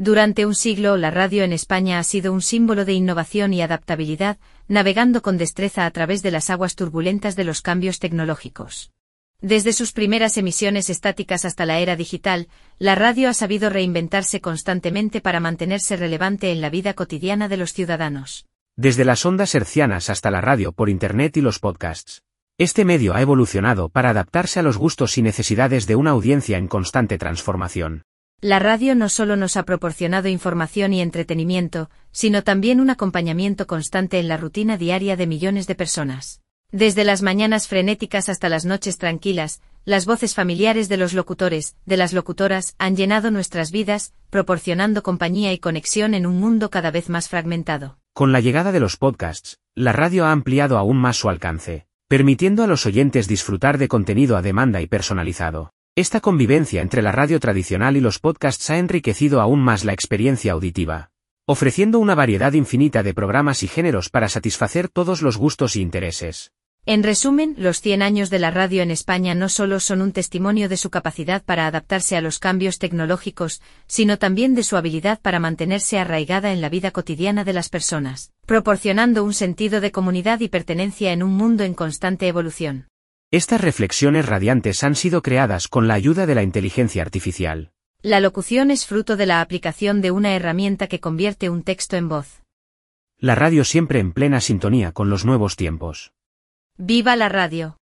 Durante un siglo la radio en España ha sido un símbolo de innovación y adaptabilidad, navegando con destreza a través de las aguas turbulentas de los cambios tecnológicos. Desde sus primeras emisiones estáticas hasta la era digital, la radio ha sabido reinventarse constantemente para mantenerse relevante en la vida cotidiana de los ciudadanos. Desde las ondas hercianas hasta la radio por Internet y los podcasts. Este medio ha evolucionado para adaptarse a los gustos y necesidades de una audiencia en constante transformación. La radio no solo nos ha proporcionado información y entretenimiento, sino también un acompañamiento constante en la rutina diaria de millones de personas. Desde las mañanas frenéticas hasta las noches tranquilas, las voces familiares de los locutores, de las locutoras, han llenado nuestras vidas, proporcionando compañía y conexión en un mundo cada vez más fragmentado. Con la llegada de los podcasts, la radio ha ampliado aún más su alcance, permitiendo a los oyentes disfrutar de contenido a demanda y personalizado. Esta convivencia entre la radio tradicional y los podcasts ha enriquecido aún más la experiencia auditiva, ofreciendo una variedad infinita de programas y géneros para satisfacer todos los gustos y intereses. En resumen, los 100 años de la radio en España no solo son un testimonio de su capacidad para adaptarse a los cambios tecnológicos, sino también de su habilidad para mantenerse arraigada en la vida cotidiana de las personas, proporcionando un sentido de comunidad y pertenencia en un mundo en constante evolución. Estas reflexiones radiantes han sido creadas con la ayuda de la inteligencia artificial. La locución es fruto de la aplicación de una herramienta que convierte un texto en voz. La radio siempre en plena sintonía con los nuevos tiempos. ¡Viva la radio!